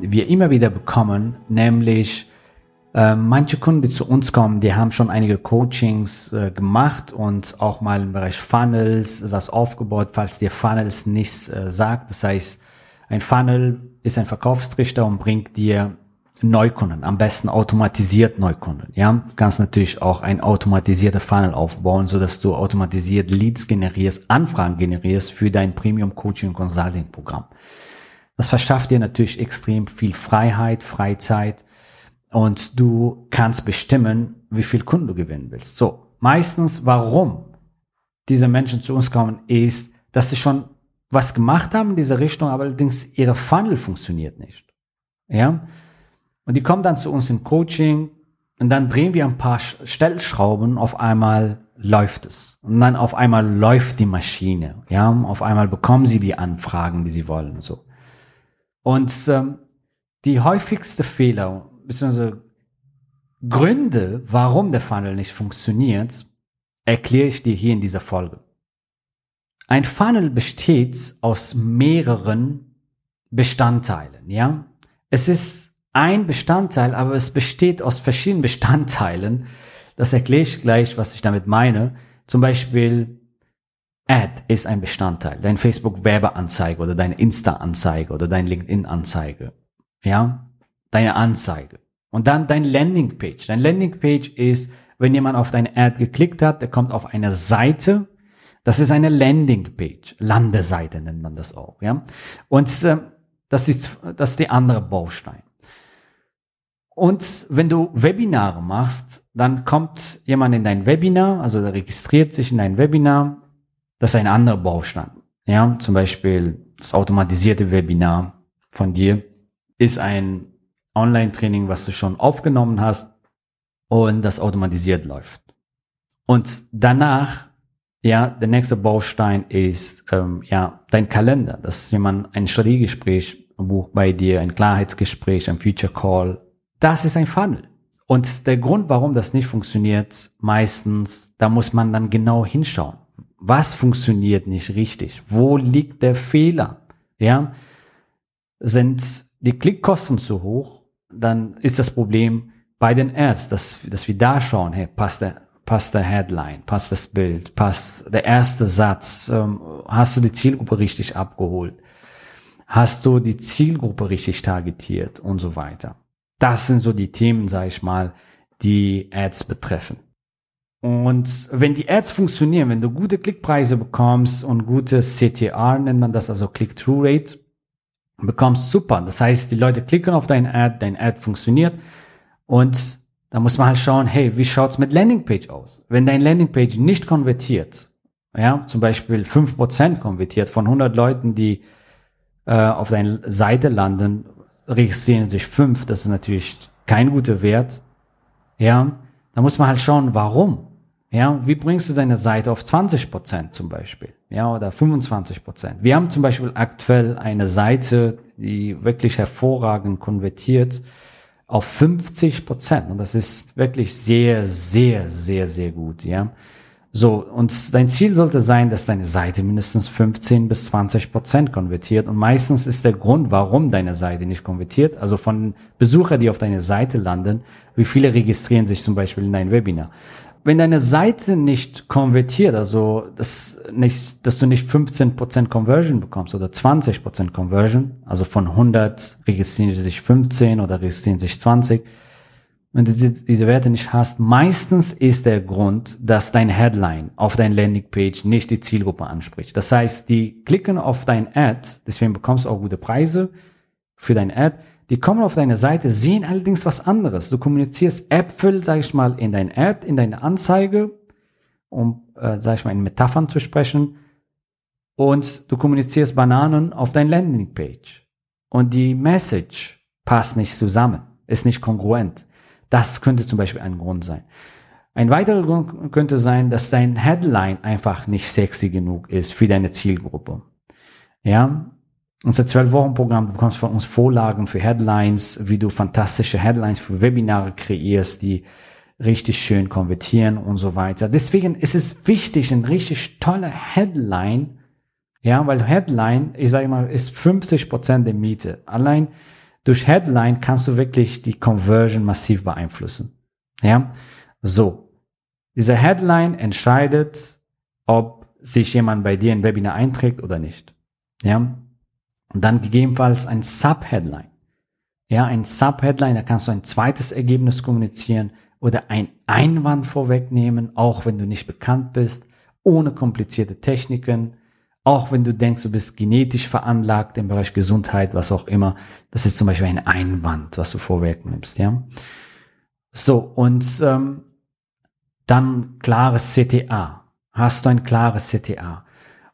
wir immer wieder bekommen, nämlich äh, manche Kunden, die zu uns kommen, die haben schon einige Coachings äh, gemacht und auch mal im Bereich Funnels was aufgebaut, falls dir Funnels nichts äh, sagt. Das heißt, ein Funnel ist ein Verkaufstrichter und bringt dir Neukunden, am besten automatisiert Neukunden. Ja, du kannst natürlich auch ein automatisierter Funnel aufbauen, so dass du automatisiert Leads generierst, Anfragen generierst für dein Premium Coaching Consulting Programm. Das verschafft dir natürlich extrem viel Freiheit, Freizeit und du kannst bestimmen, wie viel Kunden du gewinnen willst. So, meistens, warum diese Menschen zu uns kommen, ist, dass sie schon was gemacht haben in dieser Richtung, aber allerdings ihre Funnel funktioniert nicht. Ja? Und die kommen dann zu uns im Coaching und dann drehen wir ein paar Stellschrauben, auf einmal läuft es. Und dann auf einmal läuft die Maschine. Ja, auf einmal bekommen sie die Anfragen, die sie wollen und so. Und ähm, die häufigste Fehler, beziehungsweise Gründe, warum der Funnel nicht funktioniert, erkläre ich dir hier in dieser Folge. Ein Funnel besteht aus mehreren Bestandteilen, ja. Es ist ein Bestandteil, aber es besteht aus verschiedenen Bestandteilen. Das erkläre ich gleich, was ich damit meine. Zum Beispiel Ad ist ein Bestandteil. Dein Facebook-Werbeanzeige oder deine Insta-Anzeige oder dein LinkedIn-Anzeige. Ja, deine Anzeige. Und dann dein Landingpage. Dein Landingpage ist, wenn jemand auf deine Ad geklickt hat, der kommt auf eine Seite. Das ist eine Landingpage. Landeseite nennt man das auch. Ja, und äh, das ist das ist die andere Baustein. Und wenn du Webinare machst, dann kommt jemand in dein Webinar, also der registriert sich in dein Webinar das ist ein anderer Baustein. Ja, zum Beispiel das automatisierte Webinar von dir ist ein Online-Training, was du schon aufgenommen hast und das automatisiert läuft. Und danach, ja, der nächste Baustein ist ähm, ja dein Kalender, dass jemand ein Strategiegespräch bucht bei dir, ein Klarheitsgespräch, ein Future Call. Das ist ein Funnel. Und der Grund, warum das nicht funktioniert, meistens, da muss man dann genau hinschauen was funktioniert nicht richtig? Wo liegt der Fehler? Ja, sind die Klickkosten zu hoch? Dann ist das Problem bei den Ads, dass, dass wir da schauen, hey, passt der, passt der Headline, passt das Bild, passt der erste Satz, ähm, hast du die Zielgruppe richtig abgeholt? Hast du die Zielgruppe richtig targetiert und so weiter? Das sind so die Themen, sage ich mal, die Ads betreffen. Und wenn die Ads funktionieren, wenn du gute Klickpreise bekommst und gute CTR nennt man das, also Click-Through-Rate, bekommst super. Das heißt, die Leute klicken auf dein Ad, dein Ad funktioniert und da muss man halt schauen, hey, wie schaut's mit Landingpage aus? Wenn dein Landingpage nicht konvertiert, ja, zum Beispiel fünf Prozent konvertiert von 100 Leuten, die äh, auf deiner Seite landen, registrieren sich fünf. das ist natürlich kein guter Wert, ja, da muss man halt schauen, warum. Ja, wie bringst du deine Seite auf 20 Prozent zum Beispiel? Ja, oder 25 Prozent. Wir haben zum Beispiel aktuell eine Seite, die wirklich hervorragend konvertiert auf 50 Prozent. Und das ist wirklich sehr, sehr, sehr, sehr gut, ja. So, und dein Ziel sollte sein, dass deine Seite mindestens 15 bis 20 Prozent konvertiert. Und meistens ist der Grund, warum deine Seite nicht konvertiert, also von Besuchern, die auf deine Seite landen, wie viele registrieren sich zum Beispiel in dein Webinar wenn deine Seite nicht konvertiert, also das nicht, dass du nicht 15% Conversion bekommst oder 20% Conversion, also von 100 registrieren sich 15 oder registrieren sich 20, wenn du diese Werte nicht hast, meistens ist der Grund, dass dein Headline auf dein Landingpage nicht die Zielgruppe anspricht. Das heißt, die klicken auf dein Ad, deswegen bekommst du auch gute Preise für dein Ad, die kommen auf deine Seite, sehen allerdings was anderes. Du kommunizierst Äpfel, sag ich mal, in dein Ad, in deine Anzeige, um, äh, sag ich mal, in Metaphern zu sprechen. Und du kommunizierst Bananen auf dein Landingpage. Und die Message passt nicht zusammen, ist nicht kongruent. Das könnte zum Beispiel ein Grund sein. Ein weiterer Grund könnte sein, dass dein Headline einfach nicht sexy genug ist für deine Zielgruppe. Ja, unser 12-Wochen-Programm, du bekommst von uns Vorlagen für Headlines, wie du fantastische Headlines für Webinare kreierst, die richtig schön konvertieren und so weiter. Deswegen ist es wichtig, ein richtig toller Headline, ja, weil Headline, ich sage mal, ist 50 Prozent der Miete. Allein durch Headline kannst du wirklich die Conversion massiv beeinflussen. Ja, so. Dieser Headline entscheidet, ob sich jemand bei dir in Webinar einträgt oder nicht. Ja. Und dann gegebenenfalls ein Subheadline. Ja, ein Subheadline, da kannst du ein zweites Ergebnis kommunizieren oder ein Einwand vorwegnehmen, auch wenn du nicht bekannt bist, ohne komplizierte Techniken. Auch wenn du denkst, du bist genetisch veranlagt im Bereich Gesundheit, was auch immer, das ist zum Beispiel ein Einwand, was du vorweg nimmst, ja. So, und ähm, dann klares CTA. Hast du ein klares CTA?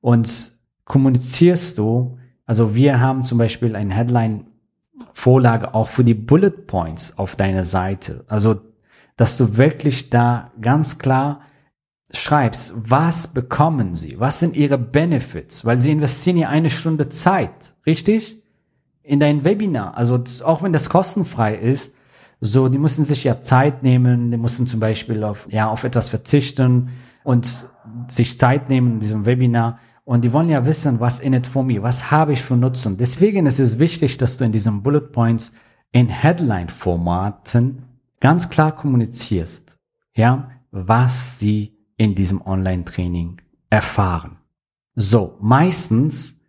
Und kommunizierst du, also wir haben zum Beispiel ein Headline-Vorlage auch für die Bullet Points auf deiner Seite. Also, dass du wirklich da ganz klar schreibst, was bekommen sie? Was sind ihre Benefits? Weil sie investieren ja eine Stunde Zeit, richtig? In dein Webinar. Also auch wenn das kostenfrei ist, so, die müssen sich ja Zeit nehmen, die müssen zum Beispiel auf, ja, auf etwas verzichten und sich Zeit nehmen in diesem Webinar. Und die wollen ja wissen, was in it for me, was habe ich für Nutzen. Deswegen ist es wichtig, dass du in diesen Bullet Points in Headline-Formaten ganz klar kommunizierst, ja, was sie in diesem Online-Training erfahren. So, meistens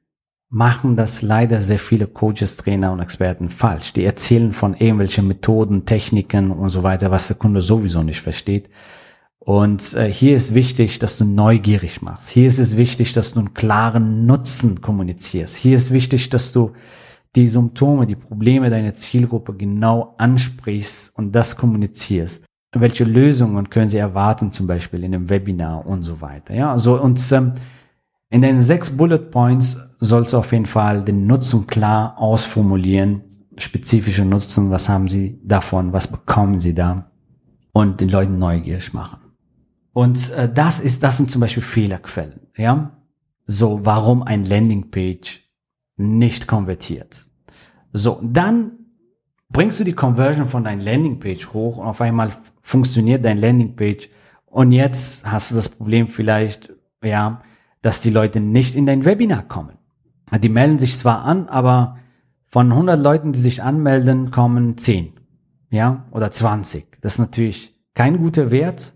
machen das leider sehr viele Coaches, Trainer und Experten falsch. Die erzählen von irgendwelchen Methoden, Techniken und so weiter, was der Kunde sowieso nicht versteht. Und äh, hier ist wichtig, dass du neugierig machst. Hier ist es wichtig, dass du einen klaren Nutzen kommunizierst. Hier ist wichtig, dass du die Symptome, die Probleme deiner Zielgruppe genau ansprichst und das kommunizierst welche Lösungen können Sie erwarten, zum Beispiel in einem Webinar und so weiter. Ja, so und ähm, in den sechs Bullet Points sollst du auf jeden Fall den Nutzen klar ausformulieren, spezifische Nutzen, was haben Sie davon, was bekommen Sie da und den Leuten neugierig machen. Und äh, das ist, das sind zum Beispiel Fehlerquellen. Ja, so warum ein Landingpage nicht konvertiert. So dann bringst du die Conversion von deinem Landingpage hoch und auf einmal funktioniert dein Landingpage und jetzt hast du das Problem vielleicht, ja, dass die Leute nicht in dein Webinar kommen. Die melden sich zwar an, aber von 100 Leuten, die sich anmelden, kommen 10, ja, oder 20. Das ist natürlich kein guter Wert.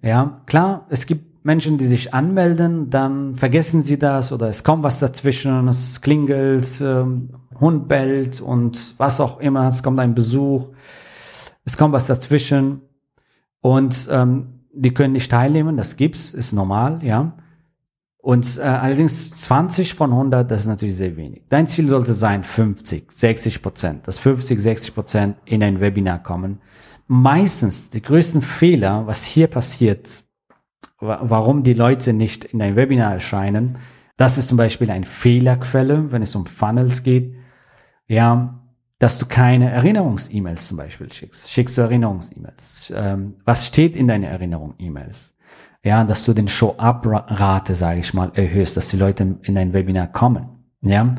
Ja, klar, es gibt Menschen, die sich anmelden, dann vergessen sie das oder es kommt was dazwischen, es klingelt, ähm, Hund bellt und was auch immer, es kommt ein Besuch, es kommt was dazwischen und ähm, die können nicht teilnehmen, das gibt's, ist normal, ja. Und äh, allerdings 20 von 100, das ist natürlich sehr wenig. Dein Ziel sollte sein 50, 60 Prozent, dass 50, 60 Prozent in ein Webinar kommen. Meistens die größten Fehler, was hier passiert, warum die Leute nicht in ein Webinar erscheinen, das ist zum Beispiel eine Fehlerquelle, wenn es um Funnels geht ja, dass du keine Erinnerungs-E-Mails zum Beispiel schickst. Schickst du Erinnerungs-E-Mails? Ähm, was steht in deinen Erinnerung-E-Mails? Ja, dass du den Show-up-Rate, sage ich mal, erhöhst, dass die Leute in dein Webinar kommen. Ja,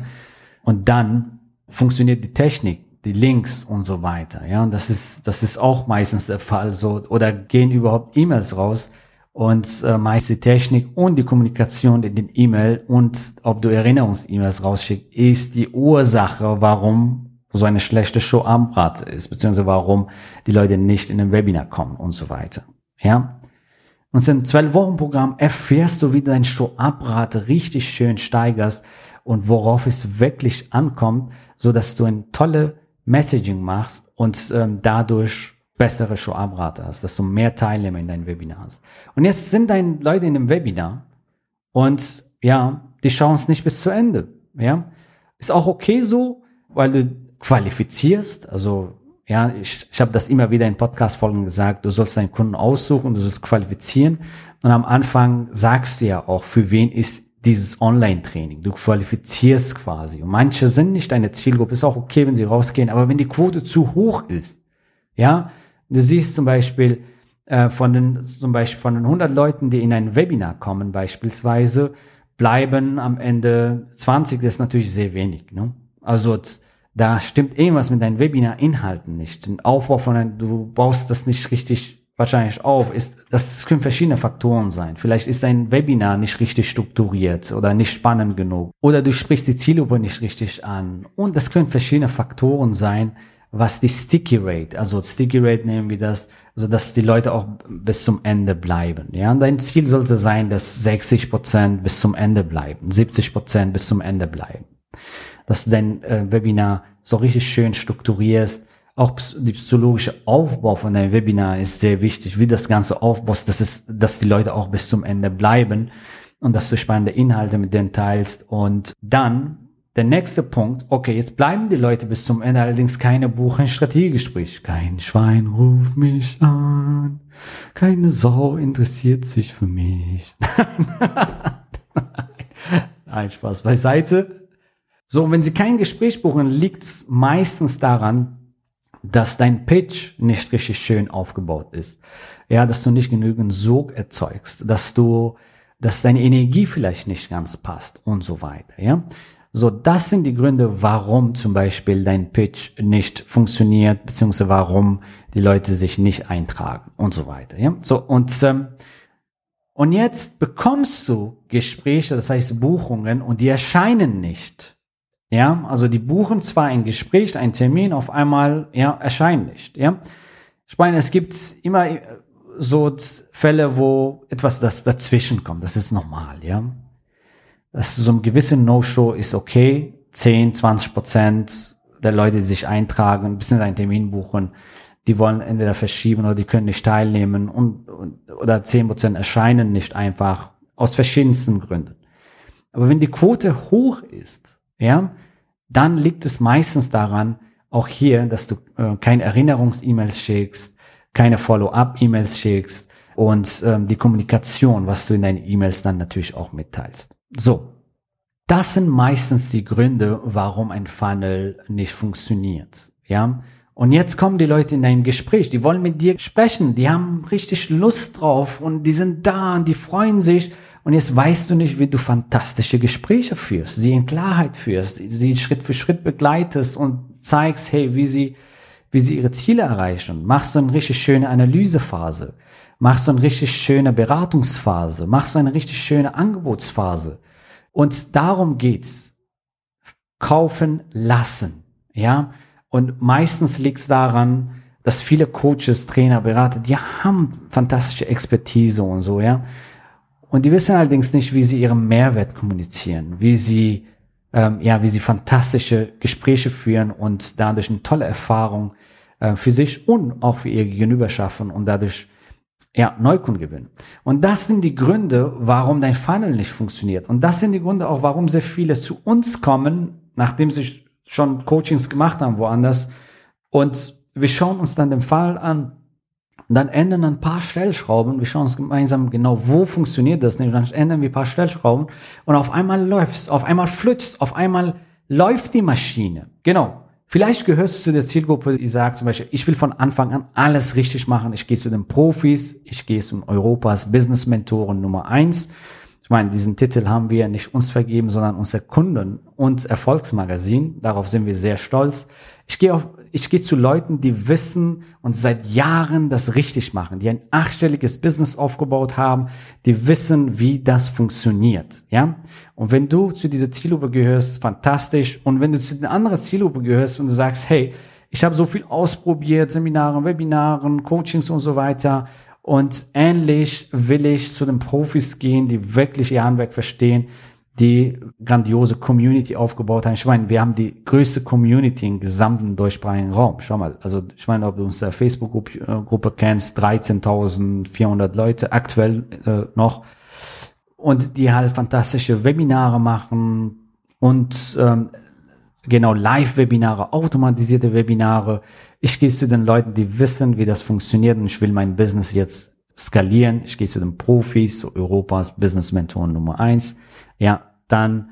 und dann funktioniert die Technik, die Links und so weiter. Ja, und das ist das ist auch meistens der Fall. So oder gehen überhaupt E-Mails raus, und äh, meist die Technik und die Kommunikation in den E-Mail und ob du Erinnerungs-E-Mails rausschickst, ist die Ursache, warum so eine schlechte Show am Rad ist, beziehungsweise warum die Leute nicht in ein Webinar kommen und so weiter. Ja. Und in zwölf Wochen Programm erfährst du, wie du dein Show-Up-Rate richtig schön steigerst und worauf es wirklich ankommt, so dass du ein tolle Messaging machst und ähm, dadurch bessere Show-Abrate hast, dass du mehr Teilnehmer in deinem Webinar hast. Und jetzt sind deine Leute in einem Webinar und ja, die schauen es nicht bis zu Ende. Ja, ist auch okay so, weil du qualifizierst. Also ja, ich, ich habe das immer wieder in Podcast-Folgen gesagt. Du sollst deinen Kunden aussuchen, du sollst qualifizieren. Und am Anfang sagst du ja auch, für wen ist dieses Online-Training. Du qualifizierst quasi. Und manche sind nicht deine Zielgruppe. Ist auch okay, wenn sie rausgehen. Aber wenn die Quote zu hoch ist, ja, du siehst zum Beispiel äh, von den, zum Beispiel von den 100 Leuten, die in ein Webinar kommen, beispielsweise, bleiben am Ende 20. Das ist natürlich sehr wenig. Ne? Also da stimmt irgendwas mit deinen Webinar-Inhalten nicht. Den Aufbau von einem, du baust das nicht richtig wahrscheinlich auf, ist, das können verschiedene Faktoren sein. Vielleicht ist dein Webinar nicht richtig strukturiert oder nicht spannend genug. Oder du sprichst die Zielgruppe nicht richtig an. Und das können verschiedene Faktoren sein, was die Sticky Rate, also Sticky Rate nehmen wir das, also dass die Leute auch bis zum Ende bleiben. Ja, und dein Ziel sollte sein, dass 60 Prozent bis zum Ende bleiben, 70 Prozent bis zum Ende bleiben. Dass du dein äh, Webinar so richtig schön strukturierst, auch die psychologische Aufbau von deinem Webinar ist sehr wichtig, wie das Ganze aufbaust, dass es, dass die Leute auch bis zum Ende bleiben und dass du spannende Inhalte mit denen teilst und dann der nächste Punkt, okay, jetzt bleiben die Leute bis zum Ende, allerdings keine Buchen Strategiegespräch. Kein Schwein ruft mich an, keine Sau interessiert sich für mich. Nein, Spaß beiseite. So, wenn sie kein Gespräch buchen, liegt es meistens daran, dass dein Pitch nicht richtig schön aufgebaut ist. Ja, dass du nicht genügend Sog erzeugst, dass du, dass deine Energie vielleicht nicht ganz passt und so weiter, ja. So, das sind die Gründe, warum zum Beispiel dein Pitch nicht funktioniert, beziehungsweise warum die Leute sich nicht eintragen und so weiter, ja. So, und, ähm, und jetzt bekommst du Gespräche, das heißt Buchungen, und die erscheinen nicht. Ja, also die buchen zwar ein Gespräch, ein Termin, auf einmal, ja, erscheinen nicht, ja. Ich meine, es gibt immer äh, so Fälle, wo etwas das dazwischen kommt. Das ist normal, ja. Das ist so ein gewissen No-Show ist okay. 10, 20 Prozent der Leute, die sich eintragen, bis einen Termin buchen, die wollen entweder verschieben oder die können nicht teilnehmen und, und oder 10 Prozent erscheinen nicht einfach aus verschiedensten Gründen. Aber wenn die Quote hoch ist, ja, dann liegt es meistens daran, auch hier, dass du äh, keine Erinnerungs-E-Mails schickst, keine Follow-up-E-Mails schickst und ähm, die Kommunikation, was du in deinen E-Mails dann natürlich auch mitteilst. So, das sind meistens die Gründe, warum ein Funnel nicht funktioniert. Ja, und jetzt kommen die Leute in dein Gespräch, die wollen mit dir sprechen, die haben richtig Lust drauf und die sind da und die freuen sich und jetzt weißt du nicht, wie du fantastische Gespräche führst, sie in Klarheit führst, sie Schritt für Schritt begleitest und zeigst, hey, wie sie, wie sie ihre Ziele erreichen. Machst du eine richtig schöne Analysephase, machst du eine richtig schöne Beratungsphase, machst du eine richtig schöne Angebotsphase. Und darum geht's. Kaufen lassen, ja. Und meistens liegt's daran, dass viele Coaches, Trainer, Berater, die haben fantastische Expertise und so, ja. Und die wissen allerdings nicht, wie sie ihren Mehrwert kommunizieren, wie sie, ähm, ja, wie sie fantastische Gespräche führen und dadurch eine tolle Erfahrung äh, für sich und auch für ihr Gegenüber schaffen und dadurch ja, Neukunden gewinnen. Und das sind die Gründe, warum dein Funnel nicht funktioniert. Und das sind die Gründe auch, warum sehr viele zu uns kommen, nachdem sie schon Coachings gemacht haben woanders. Und wir schauen uns dann den Fall an dann ändern ein paar Stellschrauben. Wir schauen uns gemeinsam genau, wo funktioniert das dann ändern wir ein paar Stellschrauben. Und auf einmal läuft's, auf einmal flutscht's, auf einmal läuft die Maschine. Genau. Vielleicht gehörst du zu der Zielgruppe, die sagt zum Beispiel, ich will von Anfang an alles richtig machen. Ich gehe zu den Profis. Ich gehe zu Europas Business Mentoren Nummer eins. Ich meine, diesen Titel haben wir nicht uns vergeben, sondern unser Kunden und Erfolgsmagazin. Darauf sind wir sehr stolz. Ich gehe auf, ich gehe zu Leuten, die wissen und seit Jahren das richtig machen, die ein achtstelliges Business aufgebaut haben, die wissen, wie das funktioniert, ja? Und wenn du zu dieser Zielgruppe gehörst, fantastisch. Und wenn du zu den anderen Zielgruppe gehörst und du sagst, hey, ich habe so viel ausprobiert, Seminaren, Webinaren, Coachings und so weiter. Und ähnlich will ich zu den Profis gehen, die wirklich ihr Handwerk verstehen, die grandiose Community aufgebaut haben. Ich meine, wir haben die größte Community im gesamten deutschsprachigen Raum. Schau mal, also ich meine, ob du unsere Facebook-Gruppe kennst, 13.400 Leute aktuell äh, noch und die halt fantastische Webinare machen und ähm, genau Live-Webinare, automatisierte Webinare. Ich gehe zu den Leuten, die wissen, wie das funktioniert und ich will mein Business jetzt skalieren. Ich gehe zu den Profis, zu Europas Business Mentoren Nummer eins. Ja, dann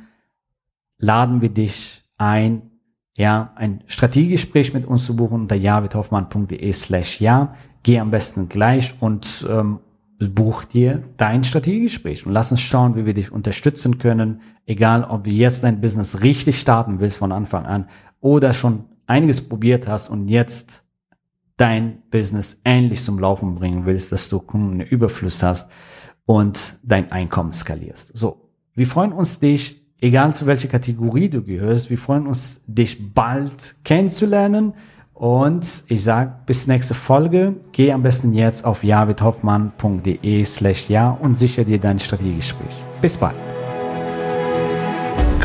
laden wir dich ein, ja, ein Strategiegespräch mit uns zu buchen unter javidhoffmann.de slash ja. Geh am besten gleich und ähm, buch dir dein Strategiegespräch und lass uns schauen, wie wir dich unterstützen können, egal ob du jetzt dein Business richtig starten willst von Anfang an oder schon einiges probiert hast und jetzt dein Business ähnlich zum Laufen bringen willst, dass du einen Überfluss hast und dein Einkommen skalierst. So, wir freuen uns dich, egal zu welcher Kategorie du gehörst, wir freuen uns dich bald kennenzulernen. Und ich sag bis nächste Folge. Geh am besten jetzt auf javidhoffmann.de slash ja und sicher dir dein Strategiegespräch. Bis bald.